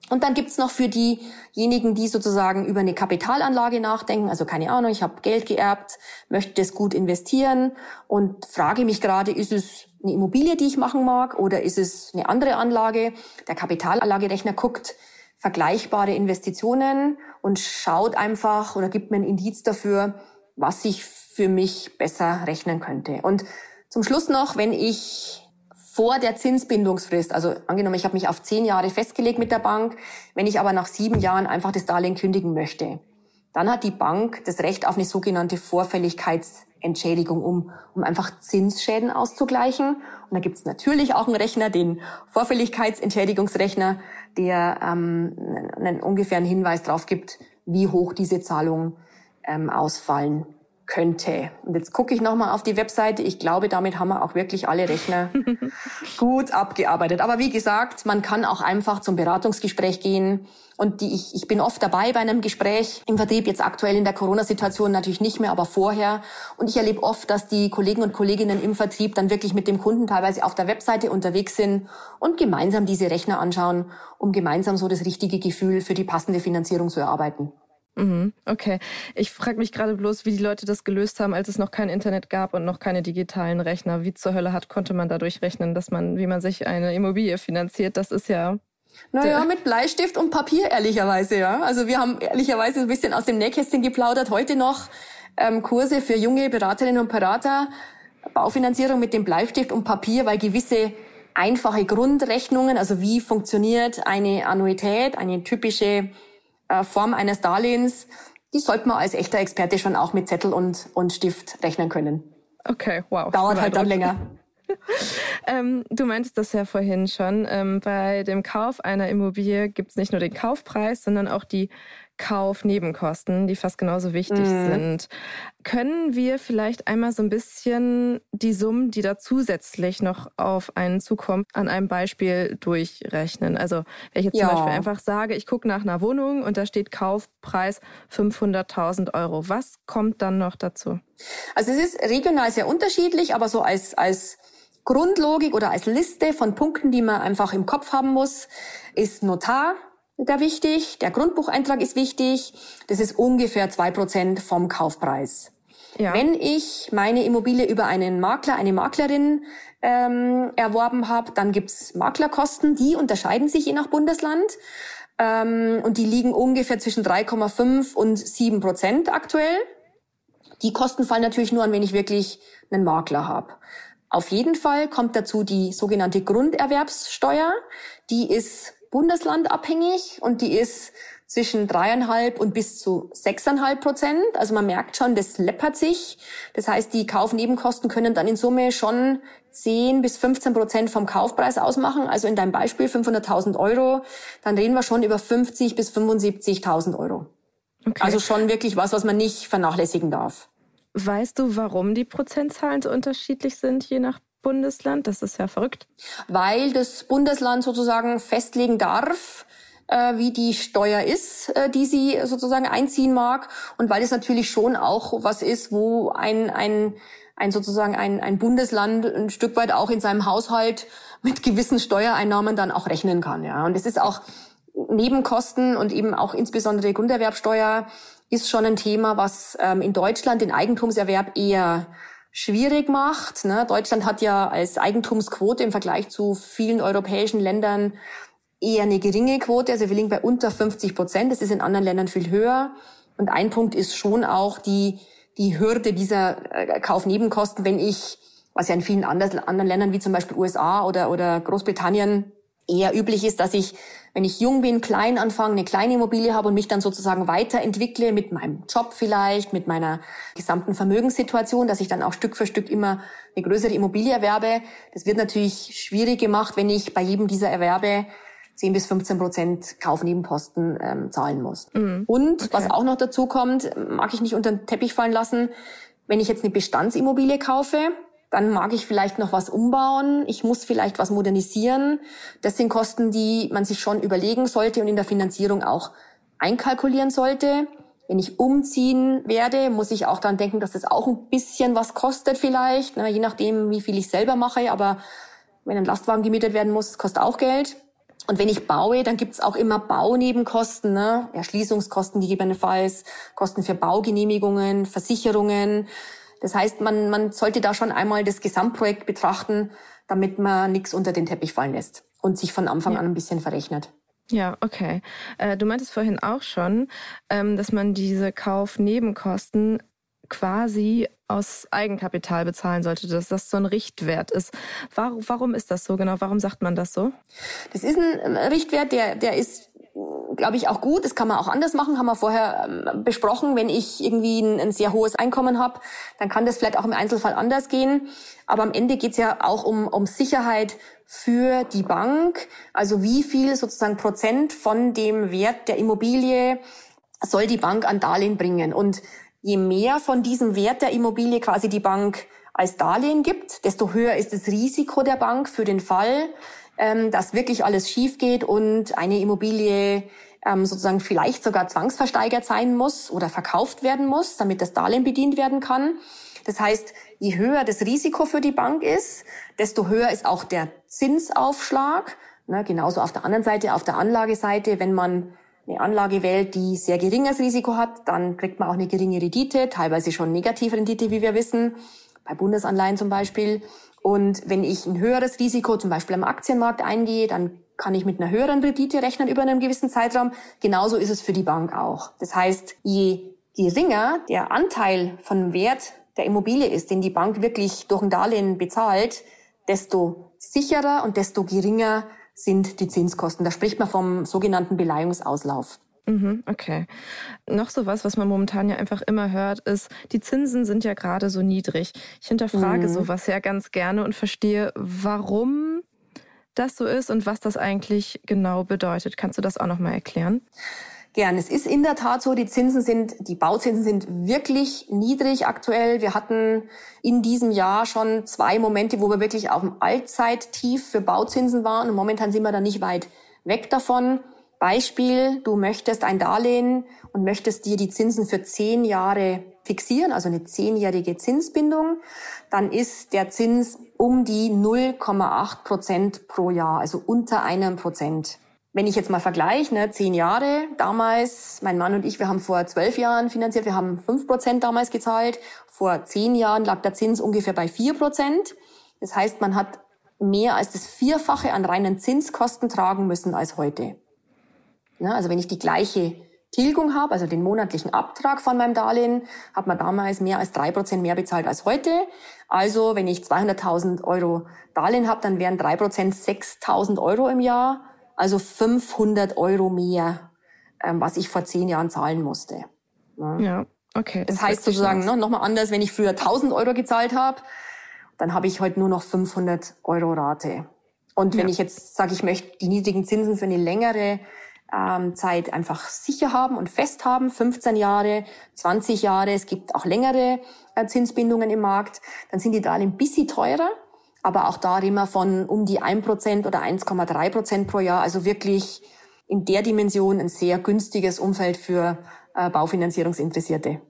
Und dann gibt's noch für diejenigen, die sozusagen über eine Kapitalanlage nachdenken, also keine Ahnung, ich habe Geld geerbt, möchte das gut investieren und frage mich gerade, ist es eine Immobilie, die ich machen mag, oder ist es eine andere Anlage? Der Kapitalanlagerechner guckt vergleichbare Investitionen und schaut einfach oder gibt mir ein Indiz dafür, was sich für mich besser rechnen könnte. Und zum Schluss noch, wenn ich vor der Zinsbindungsfrist, also angenommen, ich habe mich auf zehn Jahre festgelegt mit der Bank, wenn ich aber nach sieben Jahren einfach das Darlehen kündigen möchte, dann hat die Bank das Recht auf eine sogenannte Vorfälligkeitsentschädigung, um, um einfach Zinsschäden auszugleichen. Und da gibt es natürlich auch einen Rechner, den Vorfälligkeitsentschädigungsrechner, der ähm, einen ungefähren Hinweis darauf gibt, wie hoch diese Zahlungen ähm, ausfallen könnte. Und jetzt gucke ich nochmal auf die Webseite. Ich glaube, damit haben wir auch wirklich alle Rechner gut abgearbeitet. Aber wie gesagt, man kann auch einfach zum Beratungsgespräch gehen. Und die, ich, ich bin oft dabei bei einem Gespräch im Vertrieb, jetzt aktuell in der Corona-Situation natürlich nicht mehr, aber vorher. Und ich erlebe oft, dass die Kollegen und Kolleginnen im Vertrieb dann wirklich mit dem Kunden teilweise auf der Webseite unterwegs sind und gemeinsam diese Rechner anschauen, um gemeinsam so das richtige Gefühl für die passende Finanzierung zu erarbeiten. Mhm, okay. Ich frage mich gerade bloß, wie die Leute das gelöst haben, als es noch kein Internet gab und noch keine digitalen Rechner. Wie zur Hölle hat, konnte man dadurch rechnen, dass man, wie man sich eine Immobilie finanziert? Das ist ja. Naja, mit Bleistift und Papier, ehrlicherweise, ja. Also wir haben ehrlicherweise ein bisschen aus dem Nähkästchen geplaudert. Heute noch ähm, Kurse für junge Beraterinnen und Berater, Baufinanzierung mit dem Bleistift und Papier, weil gewisse einfache Grundrechnungen, also wie funktioniert eine Annuität, eine typische Form eines Darlehens, die sollte man als echter Experte schon auch mit Zettel und, und Stift rechnen können. Okay, wow. Dauert halt dann länger. ähm, du meintest das ja vorhin schon. Ähm, bei dem Kauf einer Immobilie gibt es nicht nur den Kaufpreis, sondern auch die Kaufnebenkosten, die fast genauso wichtig mhm. sind. Können wir vielleicht einmal so ein bisschen die Summen, die da zusätzlich noch auf einen zukommt, an einem Beispiel durchrechnen? Also wenn ich jetzt ja. zum Beispiel einfach sage, ich gucke nach einer Wohnung und da steht Kaufpreis 500.000 Euro. Was kommt dann noch dazu? Also es ist regional sehr unterschiedlich, aber so als, als Grundlogik oder als Liste von Punkten, die man einfach im Kopf haben muss, ist Notar, da wichtig, der Grundbucheintrag ist wichtig, das ist ungefähr zwei Prozent vom Kaufpreis. Ja. Wenn ich meine Immobilie über einen Makler, eine Maklerin ähm, erworben habe, dann gibt's Maklerkosten, die unterscheiden sich je nach Bundesland ähm, und die liegen ungefähr zwischen 3,5 und 7 Prozent aktuell. Die Kosten fallen natürlich nur an, wenn ich wirklich einen Makler habe. Auf jeden Fall kommt dazu die sogenannte Grunderwerbssteuer. Die ist bundeslandabhängig und die ist zwischen dreieinhalb und bis zu sechseinhalb Prozent. Also man merkt schon, das läppert sich. Das heißt, die Kaufnebenkosten können dann in Summe schon 10 bis 15 Prozent vom Kaufpreis ausmachen. Also in deinem Beispiel 500.000 Euro, dann reden wir schon über 50 bis 75.000 Euro. Okay. Also schon wirklich was, was man nicht vernachlässigen darf. Weißt du, warum die Prozentzahlen so unterschiedlich sind, je nach Bundesland? Das ist ja verrückt. Weil das Bundesland sozusagen festlegen darf, äh, wie die Steuer ist, äh, die sie sozusagen einziehen mag. Und weil es natürlich schon auch was ist, wo ein, ein, ein sozusagen ein, ein Bundesland ein Stück weit auch in seinem Haushalt mit gewissen Steuereinnahmen dann auch rechnen kann. Ja. Und es ist auch Nebenkosten und eben auch insbesondere Grunderwerbsteuer ist schon ein Thema, was ähm, in Deutschland den Eigentumserwerb eher schwierig macht. Ne? Deutschland hat ja als Eigentumsquote im Vergleich zu vielen europäischen Ländern eher eine geringe Quote. Also wir liegen bei unter 50 Prozent. Das ist in anderen Ländern viel höher. Und ein Punkt ist schon auch die, die Hürde dieser äh, Kaufnebenkosten, wenn ich, was ja in vielen anderen Ländern wie zum Beispiel USA oder, oder Großbritannien eher üblich ist, dass ich, wenn ich jung bin, klein anfange, eine kleine Immobilie habe und mich dann sozusagen weiterentwickle mit meinem Job vielleicht, mit meiner gesamten Vermögenssituation, dass ich dann auch Stück für Stück immer eine größere Immobilie erwerbe. Das wird natürlich schwierig gemacht, wenn ich bei jedem dieser Erwerbe 10 bis 15 Prozent Kaufnebenposten ähm, zahlen muss. Mhm. Und okay. was auch noch dazu kommt, mag ich nicht unter den Teppich fallen lassen, wenn ich jetzt eine Bestandsimmobilie kaufe, dann mag ich vielleicht noch was umbauen, ich muss vielleicht was modernisieren. Das sind Kosten, die man sich schon überlegen sollte und in der Finanzierung auch einkalkulieren sollte. Wenn ich umziehen werde, muss ich auch daran denken, dass das auch ein bisschen was kostet vielleicht, ne, je nachdem, wie viel ich selber mache. Aber wenn ein Lastwagen gemietet werden muss, kostet auch Geld. Und wenn ich baue, dann gibt's auch immer Baunebenkosten, ne? Erschließungskosten gegebenenfalls, Kosten für Baugenehmigungen, Versicherungen. Das heißt, man, man sollte da schon einmal das Gesamtprojekt betrachten, damit man nichts unter den Teppich fallen lässt und sich von Anfang ja. an ein bisschen verrechnet. Ja, okay. Äh, du meintest vorhin auch schon, ähm, dass man diese Kaufnebenkosten quasi aus Eigenkapital bezahlen sollte, dass das so ein Richtwert ist. Warum, warum ist das so genau? Warum sagt man das so? Das ist ein Richtwert, der, der ist glaube ich, auch gut. Das kann man auch anders machen, haben wir vorher ähm, besprochen. Wenn ich irgendwie ein, ein sehr hohes Einkommen habe, dann kann das vielleicht auch im Einzelfall anders gehen. Aber am Ende geht es ja auch um, um Sicherheit für die Bank. Also wie viel sozusagen Prozent von dem Wert der Immobilie soll die Bank an Darlehen bringen. Und je mehr von diesem Wert der Immobilie quasi die Bank als Darlehen gibt, desto höher ist das Risiko der Bank für den Fall, ähm, dass wirklich alles schief geht und eine Immobilie ähm, sozusagen vielleicht sogar zwangsversteigert sein muss oder verkauft werden muss, damit das Darlehen bedient werden kann. Das heißt, je höher das Risiko für die Bank ist, desto höher ist auch der Zinsaufschlag. Ne, genauso auf der anderen Seite, auf der Anlageseite, wenn man eine Anlage wählt, die sehr geringes Risiko hat, dann kriegt man auch eine geringe Rendite, teilweise schon negative Rendite, wie wir wissen, bei Bundesanleihen zum Beispiel. Und wenn ich ein höheres Risiko zum Beispiel am Aktienmarkt eingehe, dann kann ich mit einer höheren Rendite rechnen über einen gewissen Zeitraum. Genauso ist es für die Bank auch. Das heißt, je geringer der Anteil von Wert der Immobilie ist, den die Bank wirklich durch ein Darlehen bezahlt, desto sicherer und desto geringer sind die Zinskosten. Da spricht man vom sogenannten Beleihungsauslauf. Mhm, okay. Noch so was, was man momentan ja einfach immer hört, ist, die Zinsen sind ja gerade so niedrig. Ich hinterfrage mhm. sowas ja ganz gerne und verstehe, warum das so ist und was das eigentlich genau bedeutet. Kannst du das auch nochmal erklären? Gern. Es ist in der Tat so, die Zinsen sind, die Bauzinsen sind wirklich niedrig aktuell. Wir hatten in diesem Jahr schon zwei Momente, wo wir wirklich auf dem Allzeittief für Bauzinsen waren und momentan sind wir da nicht weit weg davon. Beispiel, du möchtest ein Darlehen und möchtest dir die Zinsen für zehn Jahre fixieren, also eine zehnjährige Zinsbindung, dann ist der Zins um die 0,8 Prozent pro Jahr, also unter einem Prozent. Wenn ich jetzt mal vergleiche, ne, zehn Jahre damals, mein Mann und ich, wir haben vor zwölf Jahren finanziert, wir haben fünf Prozent damals gezahlt. Vor zehn Jahren lag der Zins ungefähr bei vier Prozent. Das heißt, man hat mehr als das Vierfache an reinen Zinskosten tragen müssen als heute. Ja, also wenn ich die gleiche Tilgung habe, also den monatlichen Abtrag von meinem Darlehen, hat man damals mehr als drei Prozent mehr bezahlt als heute. Also wenn ich 200.000 Euro Darlehen habe, dann wären drei Prozent 6.000 Euro im Jahr, also 500 Euro mehr, ähm, was ich vor zehn Jahren zahlen musste. Ja, ja okay. Das, das heißt sozusagen ne, nochmal anders, wenn ich früher 1.000 Euro gezahlt habe, dann habe ich heute nur noch 500 Euro Rate. Und wenn ja. ich jetzt sage, ich möchte die niedrigen Zinsen für eine längere ähm, Zeit einfach sicher haben und fest haben, 15 Jahre, 20 Jahre, es gibt auch längere äh, Zinsbindungen im Markt, dann sind die Darlehen ein bisschen teurer, aber auch da immer von um die 1% oder 1,3% pro Jahr, also wirklich in der Dimension ein sehr günstiges Umfeld für äh, Baufinanzierungsinteressierte.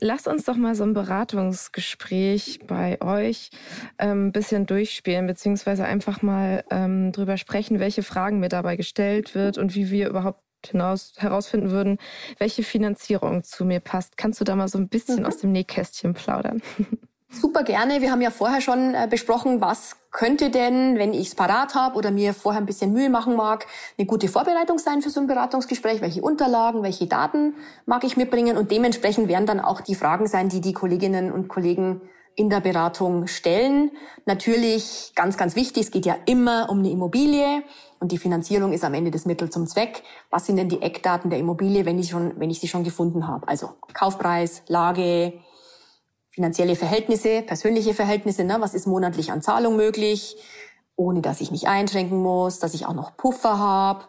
Lass uns doch mal so ein Beratungsgespräch bei euch ähm, ein bisschen durchspielen, beziehungsweise einfach mal ähm, drüber sprechen, welche Fragen mir dabei gestellt wird und wie wir überhaupt hinaus, herausfinden würden, welche Finanzierung zu mir passt. Kannst du da mal so ein bisschen mhm. aus dem Nähkästchen plaudern? Super gerne. Wir haben ja vorher schon äh, besprochen, was könnte denn, wenn ich es parat habe oder mir vorher ein bisschen Mühe machen mag, eine gute Vorbereitung sein für so ein Beratungsgespräch? Welche Unterlagen, welche Daten mag ich mitbringen? Und dementsprechend werden dann auch die Fragen sein, die die Kolleginnen und Kollegen in der Beratung stellen. Natürlich ganz, ganz wichtig, es geht ja immer um eine Immobilie und die Finanzierung ist am Ende das Mittel zum Zweck. Was sind denn die Eckdaten der Immobilie, wenn ich, schon, wenn ich sie schon gefunden habe? Also Kaufpreis, Lage, finanzielle Verhältnisse, persönliche Verhältnisse, ne? was ist monatlich an Zahlung möglich, ohne dass ich mich einschränken muss, dass ich auch noch Puffer habe,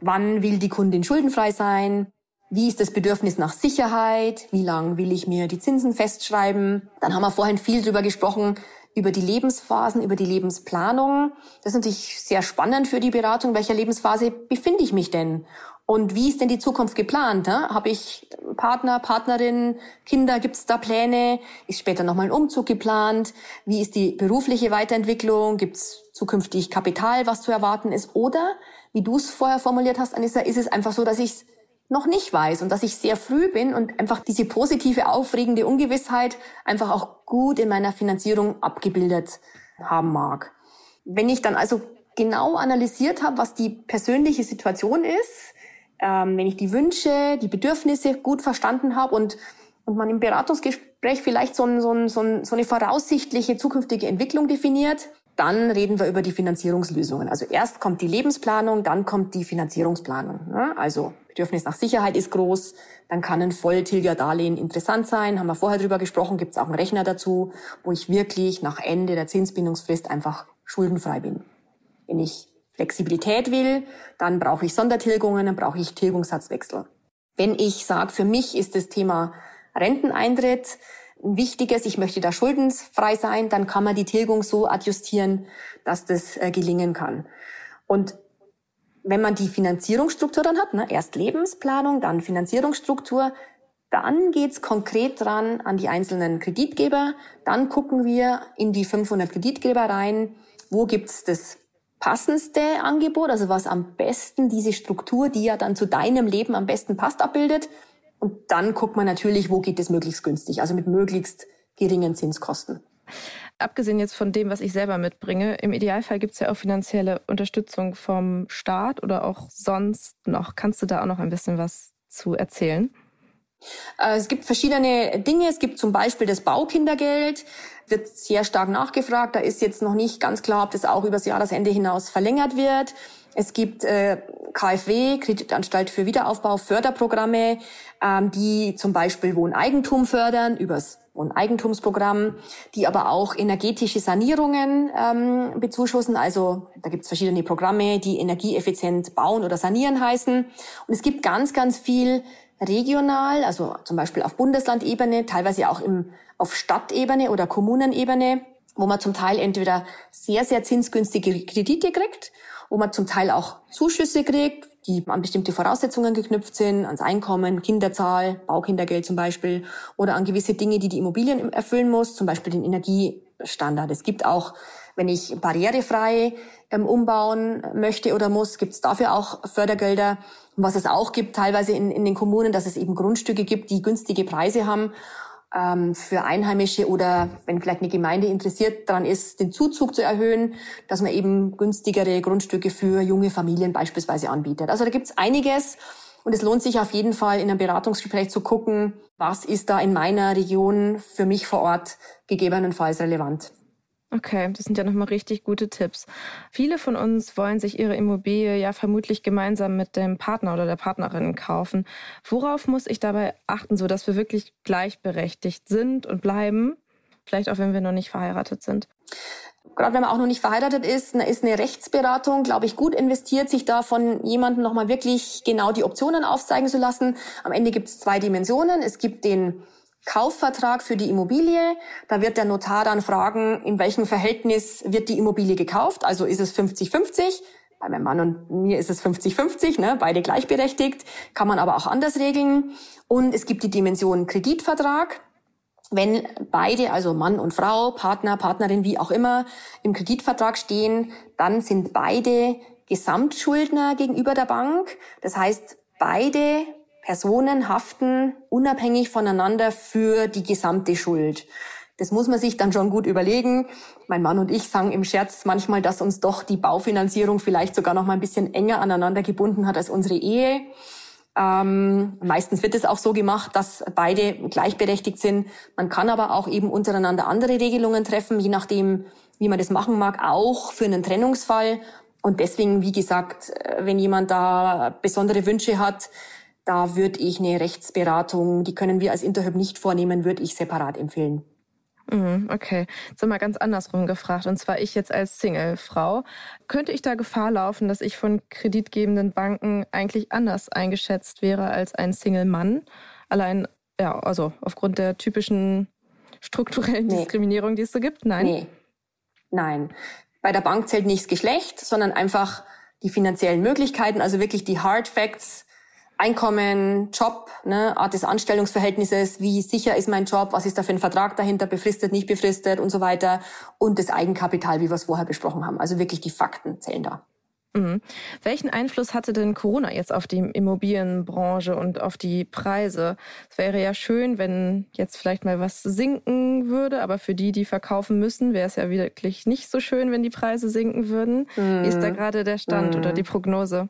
wann will die Kundin schuldenfrei sein, wie ist das Bedürfnis nach Sicherheit, wie lang will ich mir die Zinsen festschreiben. Dann haben wir vorhin viel drüber gesprochen, über die Lebensphasen, über die Lebensplanung. Das ist natürlich sehr spannend für die Beratung. Welcher Lebensphase befinde ich mich denn? Und wie ist denn die Zukunft geplant? Ne? Habe ich Partner, Partnerin, Kinder? Gibt es da Pläne? Ist später nochmal ein Umzug geplant? Wie ist die berufliche Weiterentwicklung? Gibt es zukünftig Kapital, was zu erwarten ist? Oder, wie du es vorher formuliert hast, Anissa, ist es einfach so, dass ich noch nicht weiß und dass ich sehr früh bin und einfach diese positive, aufregende Ungewissheit einfach auch gut in meiner Finanzierung abgebildet haben mag. Wenn ich dann also genau analysiert habe, was die persönliche Situation ist, ähm, wenn ich die Wünsche, die Bedürfnisse gut verstanden habe und, und man im Beratungsgespräch vielleicht so, ein, so, ein, so, ein, so eine voraussichtliche zukünftige Entwicklung definiert, dann reden wir über die Finanzierungslösungen. Also erst kommt die Lebensplanung, dann kommt die Finanzierungsplanung. Ne? Also Bedürfnis nach Sicherheit ist groß, dann kann ein Volltilger-Darlehen interessant sein. Haben wir vorher drüber gesprochen, gibt es auch einen Rechner dazu, wo ich wirklich nach Ende der Zinsbindungsfrist einfach schuldenfrei bin. Wenn ich Flexibilität will, dann brauche ich Sondertilgungen, dann brauche ich Tilgungssatzwechsel. Wenn ich sage, für mich ist das Thema Renteneintritt ein wichtiges, ich möchte da schuldenfrei sein, dann kann man die Tilgung so adjustieren, dass das äh, gelingen kann. Und wenn man die Finanzierungsstruktur dann hat, ne, erst Lebensplanung, dann Finanzierungsstruktur, dann geht's konkret dran an die einzelnen Kreditgeber. Dann gucken wir in die 500 Kreditgeber rein, wo gibt's das passendste Angebot, also was am besten diese Struktur, die ja dann zu deinem Leben am besten passt, abbildet. Und dann guckt man natürlich, wo geht es möglichst günstig, also mit möglichst geringen Zinskosten. Abgesehen jetzt von dem, was ich selber mitbringe, im Idealfall gibt es ja auch finanzielle Unterstützung vom Staat oder auch sonst noch. Kannst du da auch noch ein bisschen was zu erzählen? Äh, es gibt verschiedene Dinge. Es gibt zum Beispiel das Baukindergeld, wird sehr stark nachgefragt. Da ist jetzt noch nicht ganz klar, ob das auch übers Jahresende hinaus verlängert wird. Es gibt äh, KfW, Kreditanstalt für Wiederaufbau, Förderprogramme, ähm, die zum Beispiel Wohneigentum fördern übers Wohneigentumsprogramm, die aber auch energetische Sanierungen ähm, bezuschussen. Also da gibt es verschiedene Programme, die energieeffizient bauen oder sanieren heißen. Und es gibt ganz, ganz viel regional, also zum Beispiel auf Bundeslandebene, teilweise auch im, auf Stadtebene oder Kommunenebene, wo man zum Teil entweder sehr, sehr zinsgünstige Kredite kriegt, wo man zum Teil auch Zuschüsse kriegt, die an bestimmte Voraussetzungen geknüpft sind, ans Einkommen, Kinderzahl, Baukindergeld zum Beispiel, oder an gewisse Dinge, die die Immobilien erfüllen muss, zum Beispiel den Energiestandard. Es gibt auch, wenn ich barrierefrei ähm, umbauen möchte oder muss, gibt es dafür auch Fördergelder. Und was es auch gibt, teilweise in, in den Kommunen, dass es eben Grundstücke gibt, die günstige Preise haben ähm, für Einheimische oder wenn vielleicht eine Gemeinde interessiert daran ist, den Zuzug zu erhöhen, dass man eben günstigere Grundstücke für junge Familien beispielsweise anbietet. Also da gibt's einiges. Und es lohnt sich auf jeden Fall in einem Beratungsgespräch zu gucken, was ist da in meiner Region für mich vor Ort gegebenenfalls relevant. Okay, das sind ja nochmal richtig gute Tipps. Viele von uns wollen sich ihre Immobilie ja vermutlich gemeinsam mit dem Partner oder der Partnerin kaufen. Worauf muss ich dabei achten, so dass wir wirklich gleichberechtigt sind und bleiben? Vielleicht auch, wenn wir noch nicht verheiratet sind. Gerade wenn man auch noch nicht verheiratet ist, ist eine Rechtsberatung, glaube ich, gut investiert, sich da von jemandem nochmal wirklich genau die Optionen aufzeigen zu lassen. Am Ende gibt es zwei Dimensionen. Es gibt den Kaufvertrag für die Immobilie. Da wird der Notar dann fragen, in welchem Verhältnis wird die Immobilie gekauft. Also ist es 50-50? Bei meinem Mann und mir ist es 50-50, ne? beide gleichberechtigt. Kann man aber auch anders regeln. Und es gibt die Dimension Kreditvertrag. Wenn beide, also Mann und Frau, Partner, Partnerin, wie auch immer, im Kreditvertrag stehen, dann sind beide Gesamtschuldner gegenüber der Bank. Das heißt, beide Personen haften unabhängig voneinander für die gesamte Schuld. Das muss man sich dann schon gut überlegen. Mein Mann und ich sagen im Scherz manchmal, dass uns doch die Baufinanzierung vielleicht sogar noch mal ein bisschen enger aneinander gebunden hat als unsere Ehe. Ähm, meistens wird es auch so gemacht, dass beide gleichberechtigt sind. Man kann aber auch eben untereinander andere Regelungen treffen, je nachdem, wie man das machen mag, auch für einen Trennungsfall. Und deswegen, wie gesagt, äh, wenn jemand da besondere Wünsche hat, da würde ich eine Rechtsberatung, die können wir als Interhyp nicht vornehmen, würde ich separat empfehlen. Mhm, okay, so mal ganz andersrum gefragt. Und zwar ich jetzt als Single-Frau. Könnte ich da Gefahr laufen, dass ich von kreditgebenden Banken eigentlich anders eingeschätzt wäre als ein Single-Mann? Allein, ja, also aufgrund der typischen strukturellen nee. Diskriminierung, die es so gibt? Nein. Nee. Nein. Bei der Bank zählt nicht das Geschlecht, sondern einfach die finanziellen Möglichkeiten, also wirklich die Hard Facts, Einkommen, Job, ne, Art des Anstellungsverhältnisses, wie sicher ist mein Job, was ist da für ein Vertrag dahinter, befristet, nicht befristet und so weiter. Und das Eigenkapital, wie wir es vorher besprochen haben. Also wirklich die Fakten zählen da. Mhm. Welchen Einfluss hatte denn Corona jetzt auf die Immobilienbranche und auf die Preise? Es wäre ja schön, wenn jetzt vielleicht mal was sinken würde, aber für die, die verkaufen müssen, wäre es ja wirklich nicht so schön, wenn die Preise sinken würden. Mhm. Wie ist da mhm. gerade der Stand mhm. oder die Prognose?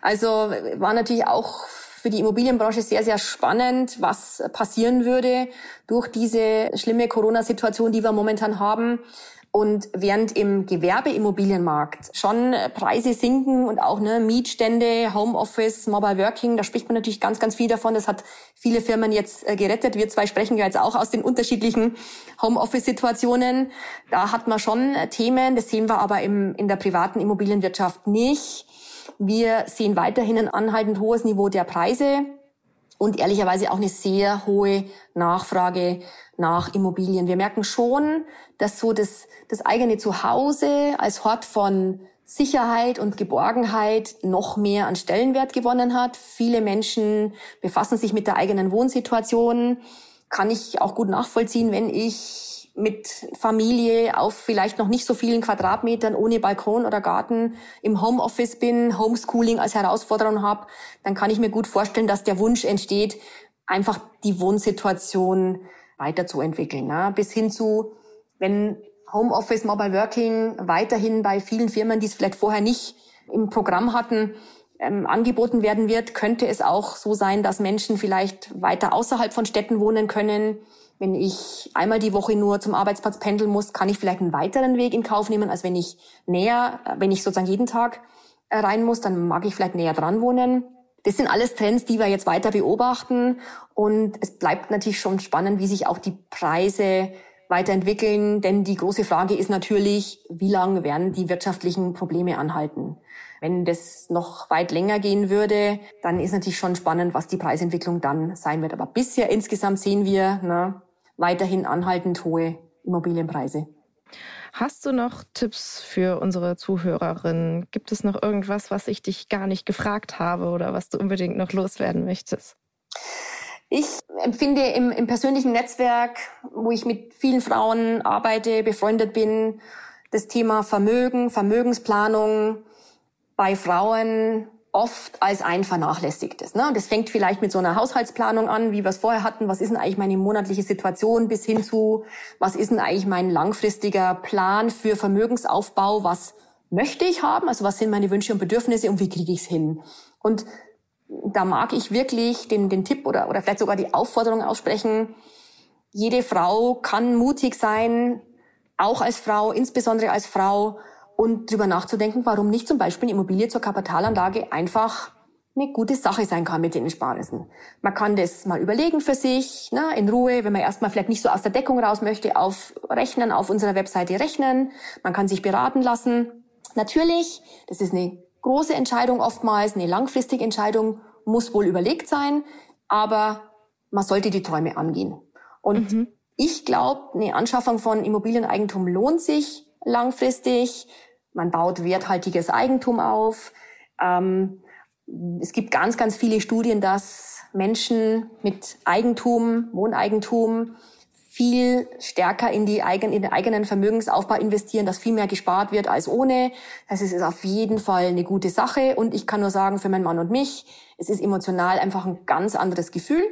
Also war natürlich auch für die Immobilienbranche sehr, sehr spannend, was passieren würde durch diese schlimme Corona-Situation, die wir momentan haben. Und während im Gewerbeimmobilienmarkt schon Preise sinken und auch ne, Mietstände, Homeoffice, Mobile Working, da spricht man natürlich ganz, ganz viel davon. Das hat viele Firmen jetzt äh, gerettet. Wir zwei sprechen ja jetzt auch aus den unterschiedlichen Homeoffice-Situationen. Da hat man schon Themen, das sehen wir aber im, in der privaten Immobilienwirtschaft nicht. Wir sehen weiterhin ein anhaltend hohes Niveau der Preise und ehrlicherweise auch eine sehr hohe Nachfrage nach Immobilien. Wir merken schon, dass so das, das eigene Zuhause als Hort von Sicherheit und Geborgenheit noch mehr an Stellenwert gewonnen hat. Viele Menschen befassen sich mit der eigenen Wohnsituation. Kann ich auch gut nachvollziehen, wenn ich mit Familie auf vielleicht noch nicht so vielen Quadratmetern ohne Balkon oder Garten im Homeoffice bin, Homeschooling als Herausforderung habe, dann kann ich mir gut vorstellen, dass der Wunsch entsteht, einfach die Wohnsituation weiterzuentwickeln. Ne? Bis hin zu, wenn Homeoffice, Mobile Working weiterhin bei vielen Firmen, die es vielleicht vorher nicht im Programm hatten, ähm, angeboten werden wird, könnte es auch so sein, dass Menschen vielleicht weiter außerhalb von Städten wohnen können, wenn ich einmal die Woche nur zum Arbeitsplatz pendeln muss, kann ich vielleicht einen weiteren Weg in Kauf nehmen, als wenn ich näher, wenn ich sozusagen jeden Tag äh, rein muss, dann mag ich vielleicht näher dran wohnen. Das sind alles Trends, die wir jetzt weiter beobachten. Und es bleibt natürlich schon spannend, wie sich auch die Preise weiterentwickeln. Denn die große Frage ist natürlich, wie lange werden die wirtschaftlichen Probleme anhalten? Wenn das noch weit länger gehen würde, dann ist natürlich schon spannend, was die Preisentwicklung dann sein wird. Aber bisher insgesamt sehen wir, na, weiterhin anhaltend hohe Immobilienpreise. Hast du noch Tipps für unsere Zuhörerinnen? Gibt es noch irgendwas, was ich dich gar nicht gefragt habe oder was du unbedingt noch loswerden möchtest? Ich empfinde im, im persönlichen Netzwerk, wo ich mit vielen Frauen arbeite, befreundet bin, das Thema Vermögen, Vermögensplanung bei Frauen oft als ein vernachlässigtes. Ne? Das fängt vielleicht mit so einer Haushaltsplanung an, wie wir es vorher hatten. Was ist denn eigentlich meine monatliche Situation bis hin zu, was ist denn eigentlich mein langfristiger Plan für Vermögensaufbau? Was möchte ich haben? Also was sind meine Wünsche und Bedürfnisse und wie kriege ich es hin? Und da mag ich wirklich den, den Tipp oder, oder vielleicht sogar die Aufforderung aussprechen, jede Frau kann mutig sein, auch als Frau, insbesondere als Frau, und drüber nachzudenken, warum nicht zum Beispiel eine Immobilie zur Kapitalanlage einfach eine gute Sache sein kann mit den Ersparnissen. Man kann das mal überlegen für sich, ne, in Ruhe, wenn man erstmal vielleicht nicht so aus der Deckung raus möchte, auf Rechnen, auf unserer Webseite rechnen. Man kann sich beraten lassen. Natürlich, das ist eine große Entscheidung oftmals, eine langfristige Entscheidung, muss wohl überlegt sein, aber man sollte die Träume angehen. Und mhm. ich glaube, eine Anschaffung von Immobilieneigentum lohnt sich langfristig. Man baut werthaltiges Eigentum auf. Ähm, es gibt ganz, ganz viele Studien, dass Menschen mit Eigentum, Wohneigentum viel stärker in, die eigen, in den eigenen Vermögensaufbau investieren, dass viel mehr gespart wird als ohne. Das ist auf jeden Fall eine gute Sache. Und ich kann nur sagen, für meinen Mann und mich, es ist emotional einfach ein ganz anderes Gefühl,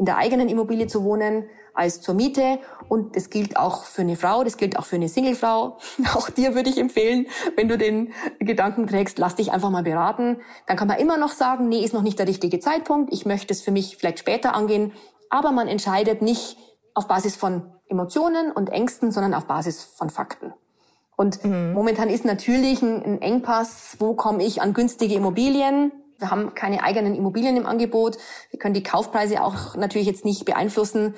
in der eigenen Immobilie zu wohnen, als zur Miete. Und das gilt auch für eine Frau, das gilt auch für eine Singlefrau. Auch dir würde ich empfehlen, wenn du den Gedanken trägst, lass dich einfach mal beraten. Dann kann man immer noch sagen, nee, ist noch nicht der richtige Zeitpunkt. Ich möchte es für mich vielleicht später angehen. Aber man entscheidet nicht auf Basis von Emotionen und Ängsten, sondern auf Basis von Fakten. Und mhm. momentan ist natürlich ein, ein Engpass, wo komme ich an günstige Immobilien? Wir haben keine eigenen Immobilien im Angebot. Wir können die Kaufpreise auch natürlich jetzt nicht beeinflussen.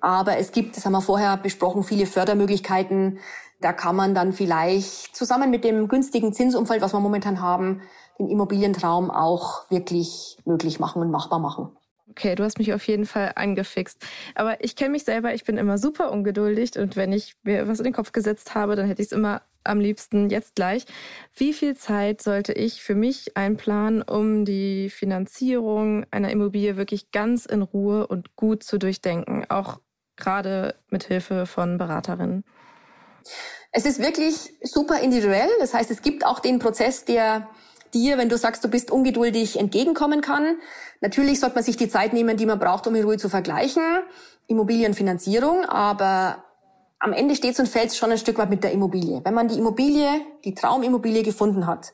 Aber es gibt, das haben wir vorher besprochen, viele Fördermöglichkeiten. Da kann man dann vielleicht zusammen mit dem günstigen Zinsumfeld, was wir momentan haben, den Immobilientraum auch wirklich möglich machen und machbar machen. Okay, du hast mich auf jeden Fall angefixt. Aber ich kenne mich selber, ich bin immer super ungeduldig und wenn ich mir was in den Kopf gesetzt habe, dann hätte ich es immer am liebsten jetzt gleich. Wie viel Zeit sollte ich für mich einplanen, um die Finanzierung einer Immobilie wirklich ganz in Ruhe und gut zu durchdenken, auch gerade mit Hilfe von Beraterinnen? Es ist wirklich super individuell. Das heißt, es gibt auch den Prozess, der dir, wenn du sagst, du bist ungeduldig, entgegenkommen kann. Natürlich sollte man sich die Zeit nehmen, die man braucht, um in Ruhe zu vergleichen. Immobilienfinanzierung, aber am Ende steht und fällt schon ein Stück weit mit der Immobilie. Wenn man die Immobilie, die Traumimmobilie gefunden hat,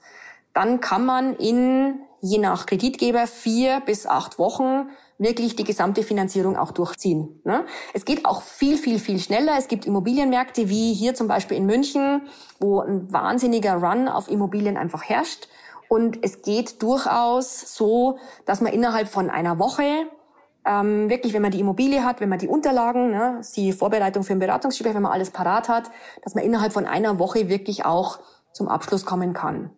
dann kann man in, je nach Kreditgeber, vier bis acht Wochen wirklich die gesamte Finanzierung auch durchziehen. Ne? Es geht auch viel, viel, viel schneller. Es gibt Immobilienmärkte wie hier zum Beispiel in München, wo ein wahnsinniger Run auf Immobilien einfach herrscht. Und es geht durchaus so, dass man innerhalb von einer Woche ähm, wirklich, wenn man die Immobilie hat, wenn man die Unterlagen, ne, die Vorbereitung für ein Beratungsgespräch, wenn man alles parat hat, dass man innerhalb von einer Woche wirklich auch zum Abschluss kommen kann.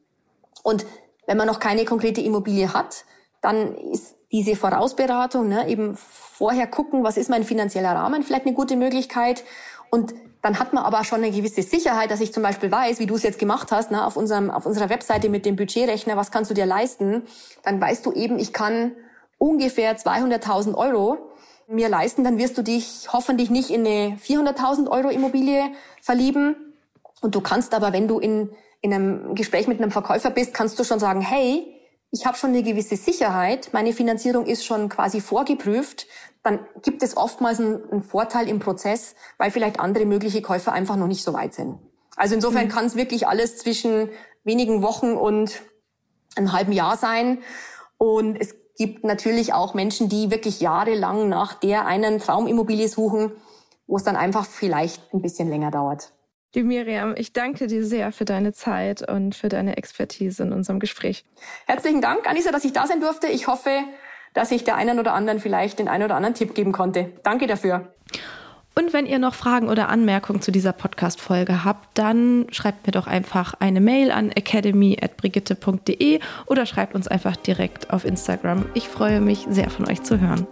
Und wenn man noch keine konkrete Immobilie hat, dann ist diese Vorausberatung, ne, eben vorher gucken, was ist mein finanzieller Rahmen, vielleicht eine gute Möglichkeit. Und dann hat man aber schon eine gewisse Sicherheit, dass ich zum Beispiel weiß, wie du es jetzt gemacht hast, ne, auf, unserem, auf unserer Webseite mit dem Budgetrechner, was kannst du dir leisten, dann weißt du eben, ich kann ungefähr 200.000 Euro mir leisten, dann wirst du dich hoffentlich nicht in eine 400.000 Euro Immobilie verlieben. Und du kannst aber, wenn du in, in einem Gespräch mit einem Verkäufer bist, kannst du schon sagen, hey, ich habe schon eine gewisse Sicherheit, meine Finanzierung ist schon quasi vorgeprüft, dann gibt es oftmals einen, Vorteil im Prozess, weil vielleicht andere mögliche Käufer einfach noch nicht so weit sind. Also insofern mhm. kann es wirklich alles zwischen wenigen Wochen und einem halben Jahr sein. Und es gibt natürlich auch Menschen, die wirklich jahrelang nach der einen Traumimmobilie suchen, wo es dann einfach vielleicht ein bisschen länger dauert. Die Miriam, ich danke dir sehr für deine Zeit und für deine Expertise in unserem Gespräch. Herzlichen Dank, Anissa, dass ich da sein durfte. Ich hoffe, dass ich der einen oder anderen vielleicht den einen oder anderen Tipp geben konnte. Danke dafür. Und wenn ihr noch Fragen oder Anmerkungen zu dieser Podcast-Folge habt, dann schreibt mir doch einfach eine Mail an academy.brigitte.de oder schreibt uns einfach direkt auf Instagram. Ich freue mich sehr von euch zu hören.